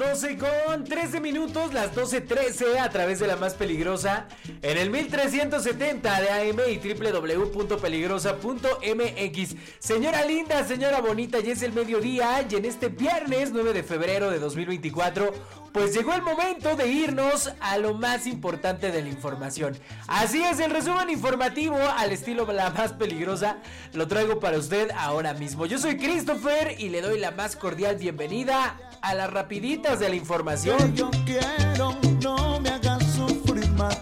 12 con 13 minutos, las 12.13 a través de la más peligrosa en el 1370 de AM y www.peligrosa.mx. Señora linda, señora bonita, ya es el mediodía y en este viernes 9 de febrero de 2024, pues llegó el momento de irnos a lo más importante de la información. Así es, el resumen informativo al estilo la más peligrosa lo traigo para usted ahora mismo. Yo soy Christopher y le doy la más cordial bienvenida a las rapiditas de la información. yo quiero, no me hagas sufrir más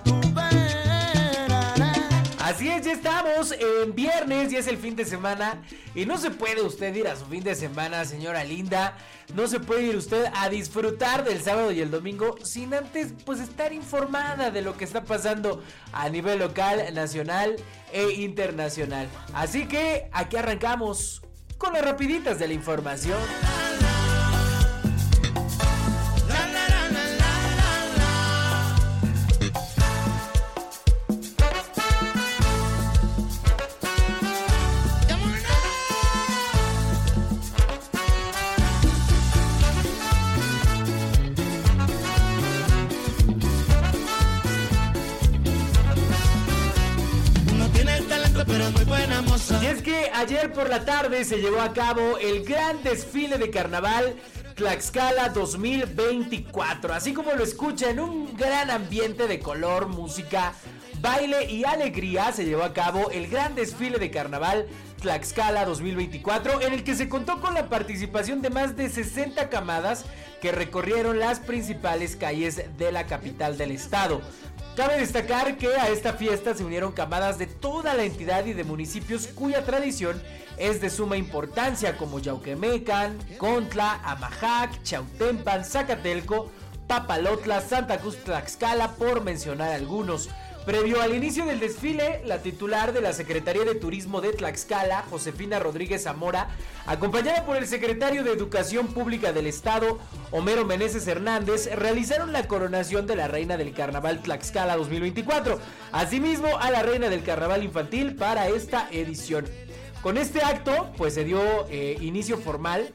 estamos en viernes, ya es el fin de semana y no se puede usted ir a su fin de semana, señora linda. No se puede ir usted a disfrutar del sábado y el domingo sin antes pues estar informada de lo que está pasando a nivel local, nacional e internacional. Así que aquí arrancamos con las rapiditas de la información. Ayer por la tarde se llevó a cabo el gran desfile de carnaval Tlaxcala 2024. Así como lo escucha en un gran ambiente de color, música, baile y alegría, se llevó a cabo el gran desfile de carnaval Tlaxcala 2024, en el que se contó con la participación de más de 60 camadas que recorrieron las principales calles de la capital del estado. Cabe destacar que a esta fiesta se unieron camadas de toda la entidad y de municipios cuya tradición es de suma importancia como Yauquemecan, Contla, Amajac, Chautempan, Zacatelco, Papalotla, Santa Cruz Tlaxcala, por mencionar algunos. Previo al inicio del desfile, la titular de la Secretaría de Turismo de Tlaxcala, Josefina Rodríguez Zamora, acompañada por el secretario de Educación Pública del Estado, Homero Meneses Hernández, realizaron la coronación de la Reina del Carnaval Tlaxcala 2024, asimismo a la Reina del Carnaval Infantil para esta edición. Con este acto, pues se dio eh, inicio formal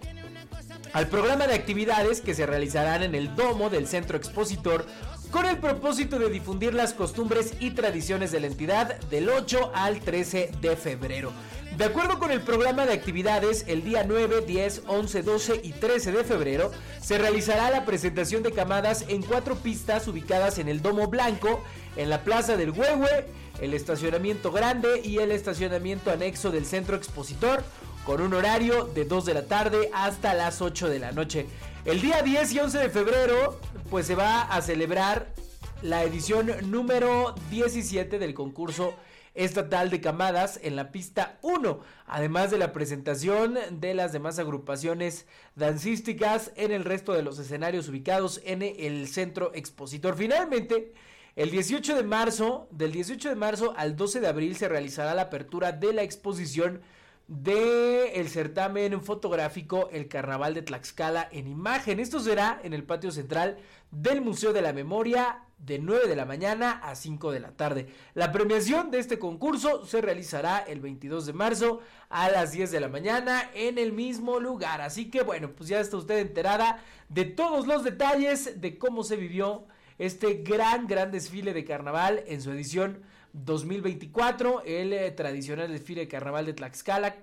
al programa de actividades que se realizarán en el domo del Centro Expositor con el propósito de difundir las costumbres y tradiciones de la entidad del 8 al 13 de febrero. De acuerdo con el programa de actividades, el día 9, 10, 11, 12 y 13 de febrero se realizará la presentación de camadas en cuatro pistas ubicadas en el Domo Blanco, en la Plaza del Huehue, el estacionamiento grande y el estacionamiento anexo del centro expositor, con un horario de 2 de la tarde hasta las 8 de la noche. El día 10 y 11 de febrero, pues se va a celebrar la edición número 17 del concurso estatal de camadas en la pista 1, además de la presentación de las demás agrupaciones dancísticas en el resto de los escenarios ubicados en el centro expositor. Finalmente, el 18 de marzo, del 18 de marzo al 12 de abril se realizará la apertura de la exposición de el certamen fotográfico El Carnaval de Tlaxcala en imagen. Esto será en el patio central del Museo de la Memoria de 9 de la mañana a 5 de la tarde. La premiación de este concurso se realizará el 22 de marzo a las 10 de la mañana en el mismo lugar. Así que bueno, pues ya está usted enterada de todos los detalles de cómo se vivió este gran, gran desfile de carnaval en su edición 2024, el eh, tradicional desfile de carnaval de Tlaxcala,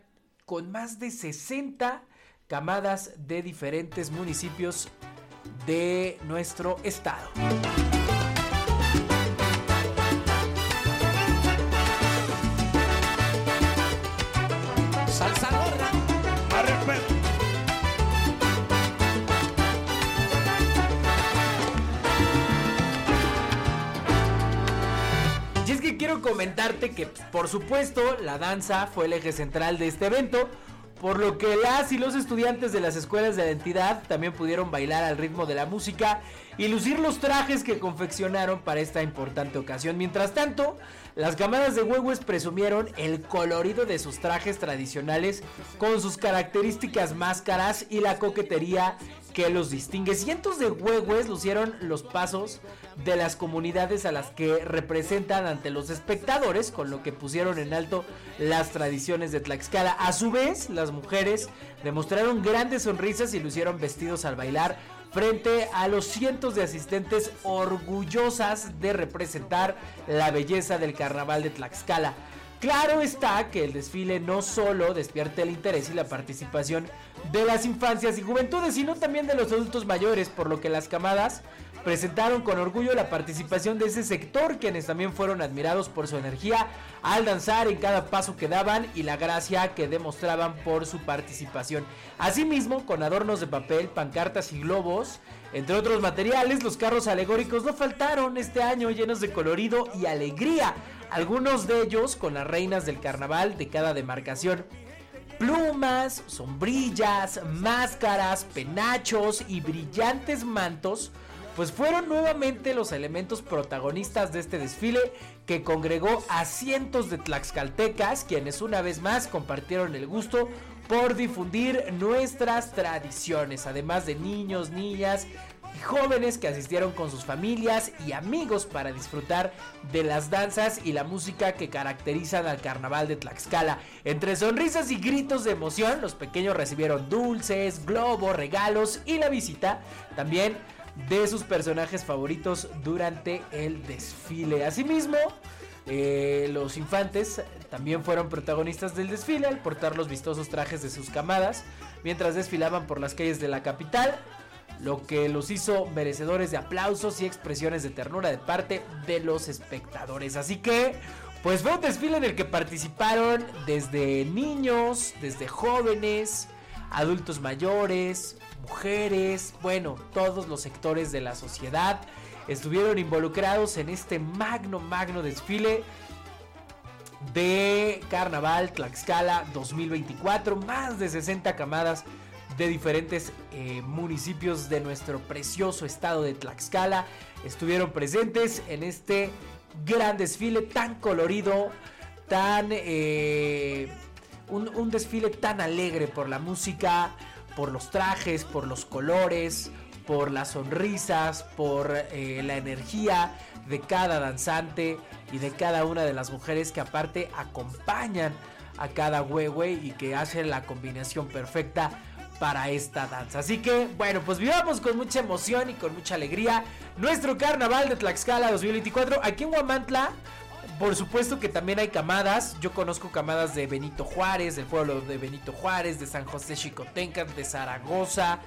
con más de 60 camadas de diferentes municipios de nuestro estado. Comentarte que, por supuesto, la danza fue el eje central de este evento. por lo que las y los estudiantes de las escuelas de la entidad también pudieron bailar al ritmo de la música y lucir los trajes que confeccionaron para esta importante ocasión. Mientras tanto, las camadas de huehues presumieron el colorido de sus trajes tradicionales con sus características máscaras y la coquetería que los distingue. Cientos de huehues lucieron los pasos de las comunidades a las que representan ante los espectadores, con lo que pusieron en alto las tradiciones de Tlaxcala. A su vez, las mujeres demostraron grandes sonrisas y lucieron vestidos al bailar frente a los cientos de asistentes orgullosas de representar la belleza del carnaval de Tlaxcala. Claro está que el desfile no solo despierta el interés y la participación de las infancias y juventudes, sino también de los adultos mayores, por lo que las camadas presentaron con orgullo la participación de ese sector, quienes también fueron admirados por su energía al danzar en cada paso que daban y la gracia que demostraban por su participación. Asimismo, con adornos de papel, pancartas y globos, entre otros materiales, los carros alegóricos no faltaron este año llenos de colorido y alegría, algunos de ellos con las reinas del carnaval de cada demarcación plumas, sombrillas, máscaras, penachos y brillantes mantos pues fueron nuevamente los elementos protagonistas de este desfile que congregó a cientos de tlaxcaltecas, quienes una vez más compartieron el gusto por difundir nuestras tradiciones, además de niños, niñas y jóvenes que asistieron con sus familias y amigos para disfrutar de las danzas y la música que caracterizan al carnaval de Tlaxcala. Entre sonrisas y gritos de emoción, los pequeños recibieron dulces, globos, regalos y la visita también de sus personajes favoritos durante el desfile. Asimismo, eh, los infantes también fueron protagonistas del desfile al portar los vistosos trajes de sus camadas mientras desfilaban por las calles de la capital, lo que los hizo merecedores de aplausos y expresiones de ternura de parte de los espectadores. Así que, pues fue un desfile en el que participaron desde niños, desde jóvenes, adultos mayores, mujeres, bueno, todos los sectores de la sociedad estuvieron involucrados en este magno, magno desfile de Carnaval Tlaxcala 2024. Más de 60 camadas de diferentes eh, municipios de nuestro precioso estado de Tlaxcala estuvieron presentes en este gran desfile tan colorido, tan... Eh, un desfile tan alegre por la música, por los trajes, por los colores, por las sonrisas, por eh, la energía de cada danzante y de cada una de las mujeres que aparte acompañan a cada huehue y que hacen la combinación perfecta para esta danza. Así que, bueno, pues vivamos con mucha emoción y con mucha alegría nuestro carnaval de Tlaxcala 2024 aquí en Huamantla. Por supuesto que también hay camadas. Yo conozco camadas de Benito Juárez, del pueblo de Benito Juárez, de San José Chicotenca, de Zaragoza.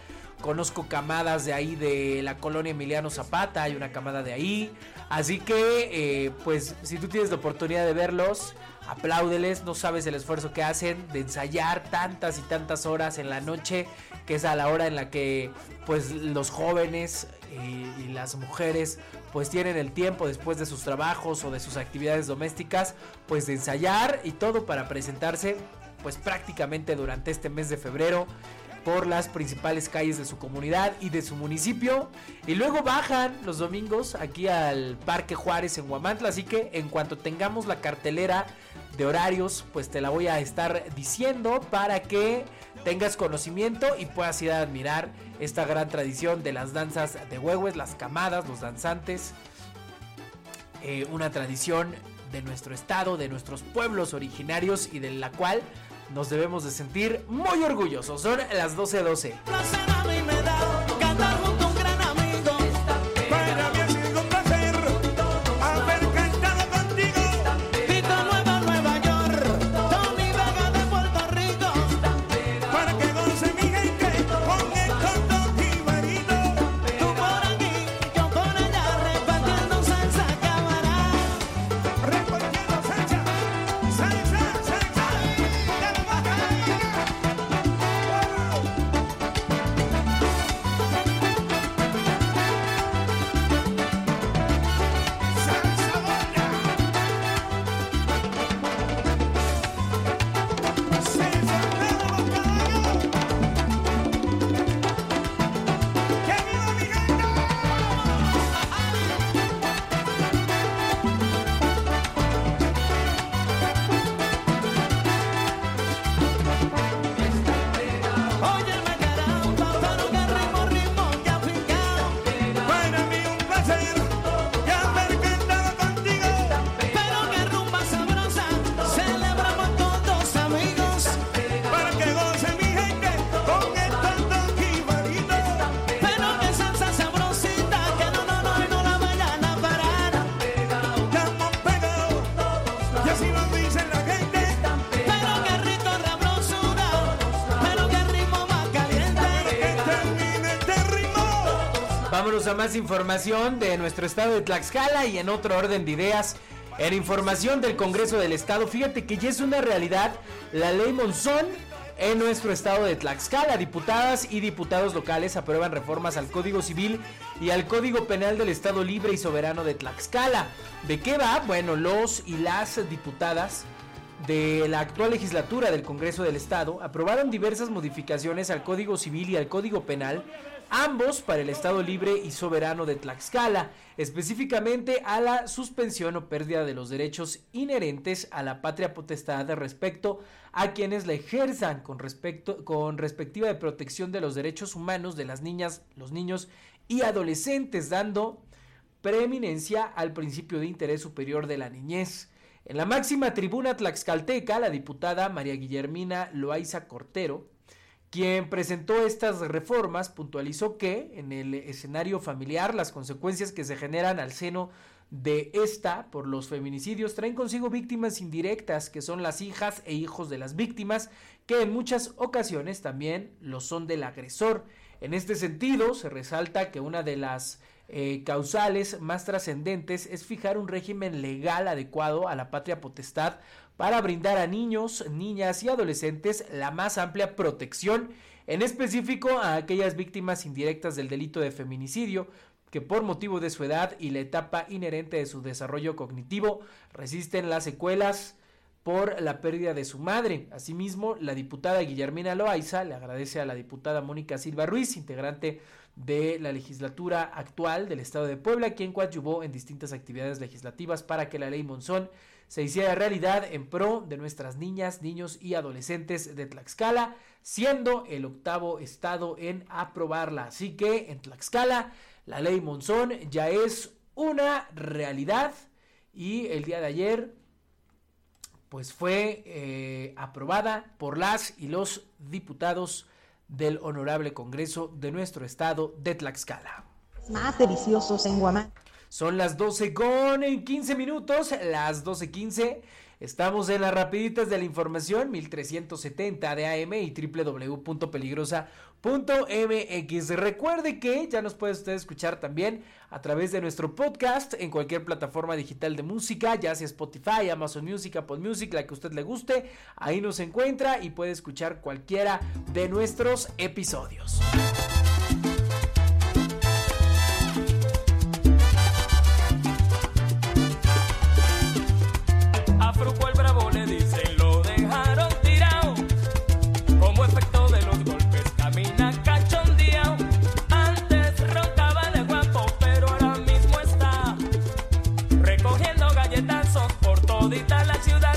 Conozco camadas de ahí de la colonia Emiliano Zapata, hay una camada de ahí. Así que, eh, pues, si tú tienes la oportunidad de verlos, apláudeles, no sabes el esfuerzo que hacen de ensayar tantas y tantas horas en la noche, que es a la hora en la que, pues, los jóvenes eh, y las mujeres pues tienen el tiempo después de sus trabajos o de sus actividades domésticas, pues de ensayar y todo para presentarse pues prácticamente durante este mes de febrero por las principales calles de su comunidad y de su municipio. Y luego bajan los domingos aquí al Parque Juárez en Huamantla. Así que en cuanto tengamos la cartelera de horarios, pues te la voy a estar diciendo para que tengas conocimiento y puedas ir a admirar esta gran tradición de las danzas de huehues, las camadas, los danzantes. Eh, una tradición de nuestro estado, de nuestros pueblos originarios y de la cual nos debemos de sentir muy orgullosos. Son las 12.12. Can you Vámonos a más información de nuestro estado de Tlaxcala y en otro orden de ideas. En información del Congreso del Estado, fíjate que ya es una realidad la ley Monzón en nuestro estado de Tlaxcala. Diputadas y diputados locales aprueban reformas al Código Civil y al Código Penal del Estado Libre y Soberano de Tlaxcala. ¿De qué va? Bueno, los y las diputadas de la actual legislatura del Congreso del Estado aprobaron diversas modificaciones al Código Civil y al Código Penal, ambos para el Estado libre y soberano de Tlaxcala, específicamente a la suspensión o pérdida de los derechos inherentes a la patria potestad respecto a quienes la ejerzan con respecto con respectiva de protección de los derechos humanos de las niñas, los niños y adolescentes, dando preeminencia al principio de interés superior de la niñez. En la máxima tribuna tlaxcalteca, la diputada María Guillermina Loaiza Cortero, quien presentó estas reformas, puntualizó que en el escenario familiar las consecuencias que se generan al seno de esta por los feminicidios traen consigo víctimas indirectas, que son las hijas e hijos de las víctimas, que en muchas ocasiones también lo son del agresor. En este sentido, se resalta que una de las eh, causales más trascendentes es fijar un régimen legal adecuado a la patria potestad para brindar a niños, niñas y adolescentes la más amplia protección, en específico a aquellas víctimas indirectas del delito de feminicidio, que por motivo de su edad y la etapa inherente de su desarrollo cognitivo resisten las secuelas por la pérdida de su madre. Asimismo, la diputada Guillermina Loaiza le agradece a la diputada Mónica Silva Ruiz, integrante de la legislatura actual del Estado de Puebla, quien coadyuvó en distintas actividades legislativas para que la ley Monzón se hiciera realidad en pro de nuestras niñas, niños y adolescentes de Tlaxcala, siendo el octavo estado en aprobarla. Así que en Tlaxcala la ley Monzón ya es una realidad y el día de ayer pues fue eh, aprobada por las y los diputados del Honorable Congreso de nuestro estado de Tlaxcala. Más deliciosos en Guamán. Son las 12 con 15 minutos, las 12.15. Estamos en las rapiditas de la información 1370 de AM y www.peligrosa.mx. Recuerde que ya nos puede usted escuchar también a través de nuestro podcast en cualquier plataforma digital de música, ya sea Spotify, Amazon Music, Apple Music, la que usted le guste. Ahí nos encuentra y puede escuchar cualquiera de nuestros episodios. todita la ciudad.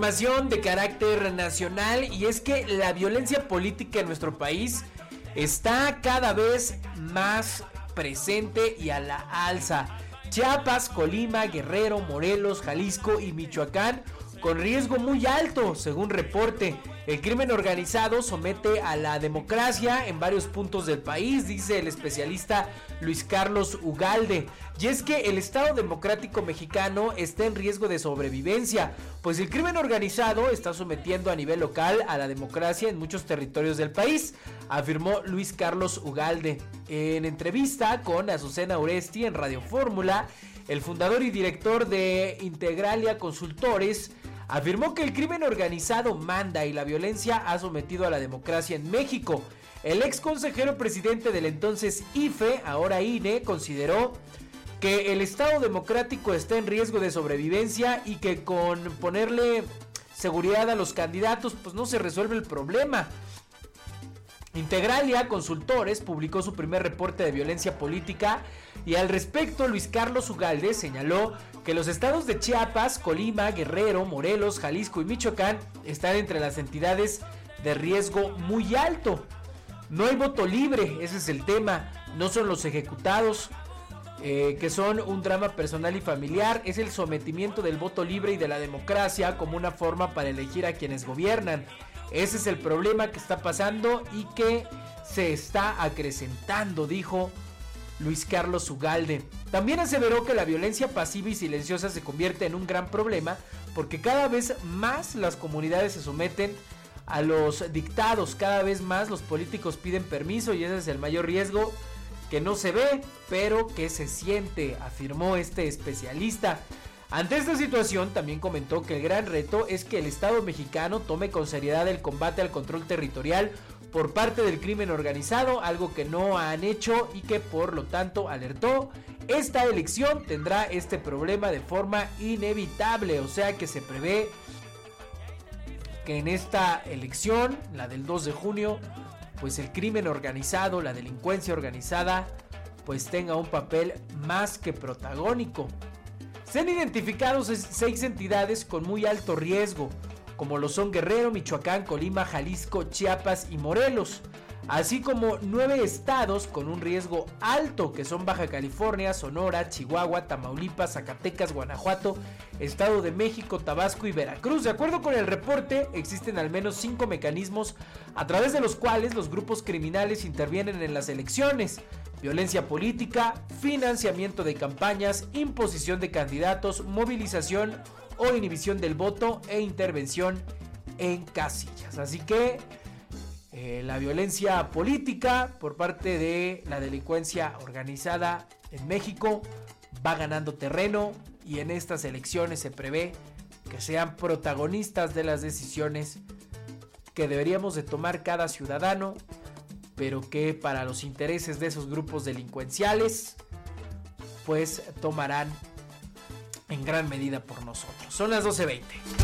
De carácter nacional y es que la violencia política en nuestro país está cada vez más presente y a la alza. Chiapas, Colima, Guerrero, Morelos, Jalisco y Michoacán con riesgo muy alto, según reporte. El crimen organizado somete a la democracia en varios puntos del país, dice el especialista Luis Carlos Ugalde. Y es que el Estado Democrático Mexicano está en riesgo de sobrevivencia, pues el crimen organizado está sometiendo a nivel local a la democracia en muchos territorios del país, afirmó Luis Carlos Ugalde. En entrevista con Azucena Uresti en Radio Fórmula, el fundador y director de Integralia Consultores, afirmó que el crimen organizado manda y la violencia ha sometido a la democracia en México. El ex consejero presidente del entonces IFE, ahora INE, consideró que el Estado democrático está en riesgo de sobrevivencia y que con ponerle seguridad a los candidatos pues no se resuelve el problema. Integralia Consultores publicó su primer reporte de violencia política y al respecto Luis Carlos Ugalde señaló que los estados de Chiapas, Colima, Guerrero, Morelos, Jalisco y Michoacán están entre las entidades de riesgo muy alto. No hay voto libre, ese es el tema. No son los ejecutados, eh, que son un drama personal y familiar. Es el sometimiento del voto libre y de la democracia como una forma para elegir a quienes gobiernan. Ese es el problema que está pasando y que se está acrecentando, dijo Luis Carlos Ugalde. También aseveró que la violencia pasiva y silenciosa se convierte en un gran problema porque cada vez más las comunidades se someten a los dictados. Cada vez más los políticos piden permiso y ese es el mayor riesgo que no se ve, pero que se siente, afirmó este especialista. Ante esta situación también comentó que el gran reto es que el Estado mexicano tome con seriedad el combate al control territorial por parte del crimen organizado, algo que no han hecho y que por lo tanto alertó, esta elección tendrá este problema de forma inevitable, o sea que se prevé que en esta elección, la del 2 de junio, pues el crimen organizado, la delincuencia organizada, pues tenga un papel más que protagónico. Se han identificado seis entidades con muy alto riesgo, como lo son Guerrero, Michoacán, Colima, Jalisco, Chiapas y Morelos así como nueve estados con un riesgo alto que son Baja California, Sonora, Chihuahua, Tamaulipas, Zacatecas, Guanajuato, Estado de México, Tabasco y Veracruz. De acuerdo con el reporte, existen al menos cinco mecanismos a través de los cuales los grupos criminales intervienen en las elecciones. Violencia política, financiamiento de campañas, imposición de candidatos, movilización o inhibición del voto e intervención en casillas. Así que eh, la violencia política por parte de la delincuencia organizada en México va ganando terreno y en estas elecciones se prevé que sean protagonistas de las decisiones que deberíamos de tomar cada ciudadano, pero que para los intereses de esos grupos delincuenciales, pues tomarán en gran medida por nosotros. Son las 12.20.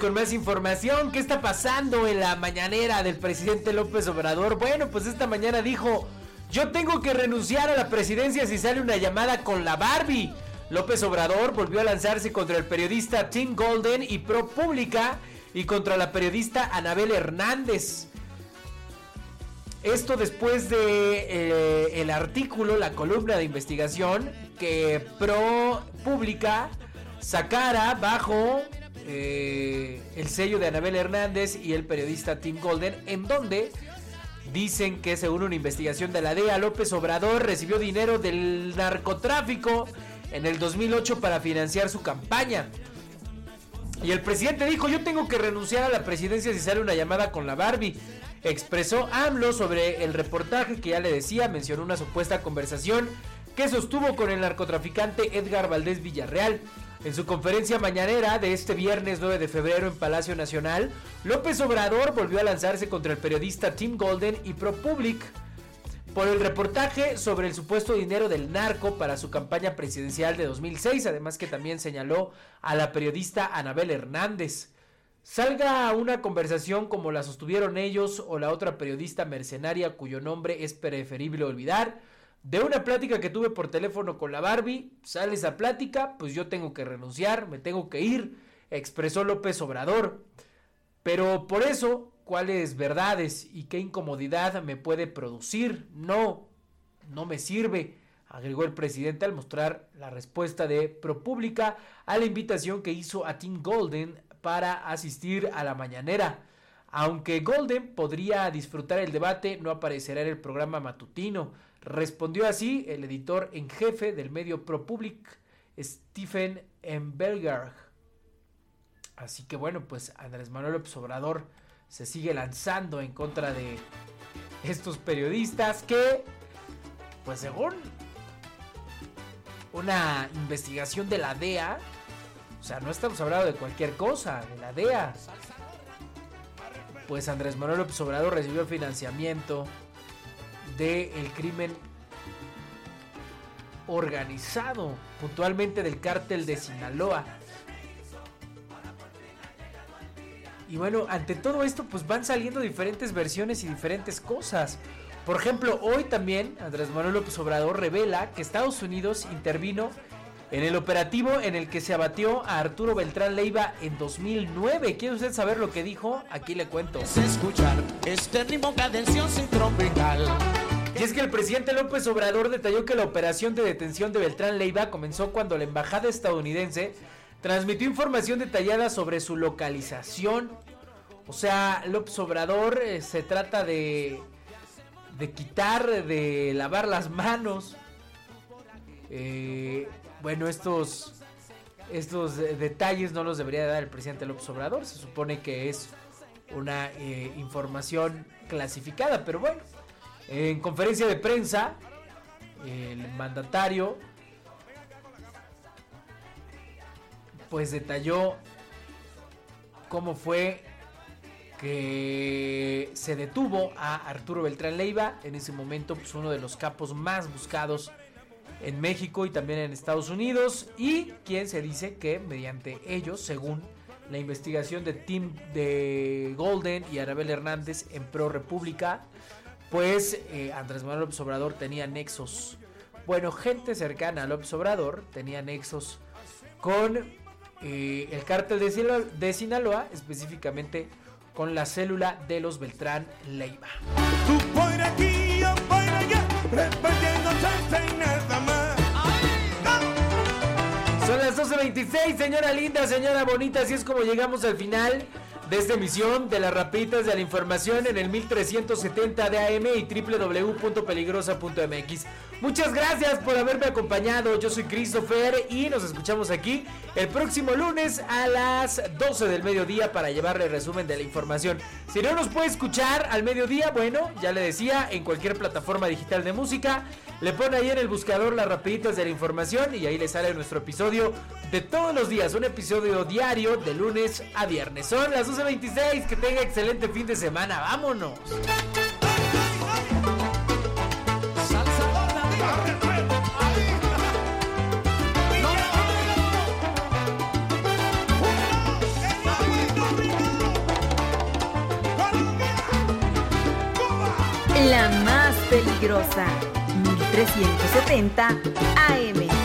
con más información. ¿Qué está pasando en la mañanera del presidente López Obrador? Bueno, pues esta mañana dijo, yo tengo que renunciar a la presidencia si sale una llamada con la Barbie. López Obrador volvió a lanzarse contra el periodista Tim Golden y ProPublica y contra la periodista Anabel Hernández. Esto después de eh, el artículo, la columna de investigación que ProPublica sacara bajo eh, el sello de Anabel Hernández y el periodista Tim Golden, en donde dicen que según una investigación de la DEA, López Obrador recibió dinero del narcotráfico en el 2008 para financiar su campaña. Y el presidente dijo, yo tengo que renunciar a la presidencia si sale una llamada con la Barbie. Expresó AMLO sobre el reportaje que ya le decía, mencionó una supuesta conversación que sostuvo con el narcotraficante Edgar Valdés Villarreal. En su conferencia mañanera de este viernes 9 de febrero en Palacio Nacional, López Obrador volvió a lanzarse contra el periodista Tim Golden y ProPublic por el reportaje sobre el supuesto dinero del narco para su campaña presidencial de 2006, además que también señaló a la periodista Anabel Hernández. Salga una conversación como la sostuvieron ellos o la otra periodista mercenaria cuyo nombre es preferible olvidar, de una plática que tuve por teléfono con la Barbie, sale esa plática, pues yo tengo que renunciar, me tengo que ir. expresó López Obrador. Pero por eso, ¿cuáles verdades y qué incomodidad me puede producir? No, no me sirve, agregó el presidente al mostrar la respuesta de ProPública a la invitación que hizo a Tim Golden para asistir a la mañanera. Aunque Golden podría disfrutar el debate, no aparecerá en el programa matutino. Respondió así el editor en jefe del medio ProPublic, Stephen Embelgar. Así que bueno, pues Andrés Manuel López Obrador se sigue lanzando en contra de estos periodistas que, pues según una investigación de la DEA, o sea, no estamos hablando de cualquier cosa, de la DEA. Pues Andrés Manuel López Obrador recibió financiamiento del crimen organizado, puntualmente del cártel de Sinaloa. Y bueno, ante todo esto, pues van saliendo diferentes versiones y diferentes cosas. Por ejemplo, hoy también Andrés Manuel López Obrador revela que Estados Unidos intervino en el operativo en el que se abatió a Arturo Beltrán Leiva en 2009. ¿Quiere usted saber lo que dijo? Aquí le cuento. escuchar este ritmo cadencioso y tropical. Y es que el presidente López Obrador detalló que la operación de detención de Beltrán Leiva comenzó cuando la embajada estadounidense transmitió información detallada sobre su localización. O sea, López Obrador eh, se trata de, de quitar, de lavar las manos. Eh, bueno, estos, estos eh, detalles no los debería dar el presidente López Obrador. Se supone que es una información clasificada, pero bueno. En conferencia de prensa, el mandatario pues detalló cómo fue que se detuvo a Arturo Beltrán Leiva, en ese momento pues uno de los capos más buscados en México y también en Estados Unidos y quien se dice que mediante ellos, según la investigación de Tim de Golden y Arabel Hernández en Pro República, pues eh, Andrés Manuel López Obrador tenía nexos, bueno, gente cercana a López Obrador tenía nexos con eh, el cártel de, Sinaloa, específicamente con la célula de los Beltrán Leiva. Son las 12.26, señora linda, señora bonita, así es como llegamos al final de esta emisión de las rapitas de la información en el 1370 de AM y www.peligrosa.mx. Muchas gracias por haberme acompañado. Yo soy Christopher y nos escuchamos aquí el próximo lunes a las 12 del mediodía para llevarle resumen de la información. Si no nos puede escuchar al mediodía, bueno, ya le decía, en cualquier plataforma digital de música, le pone ahí en el buscador las rapiditas de la información y ahí le sale nuestro episodio de todos los días, un episodio diario de lunes a viernes. Son las 12.26, que tenga excelente fin de semana, vámonos. La más peligrosa, 1370 AM.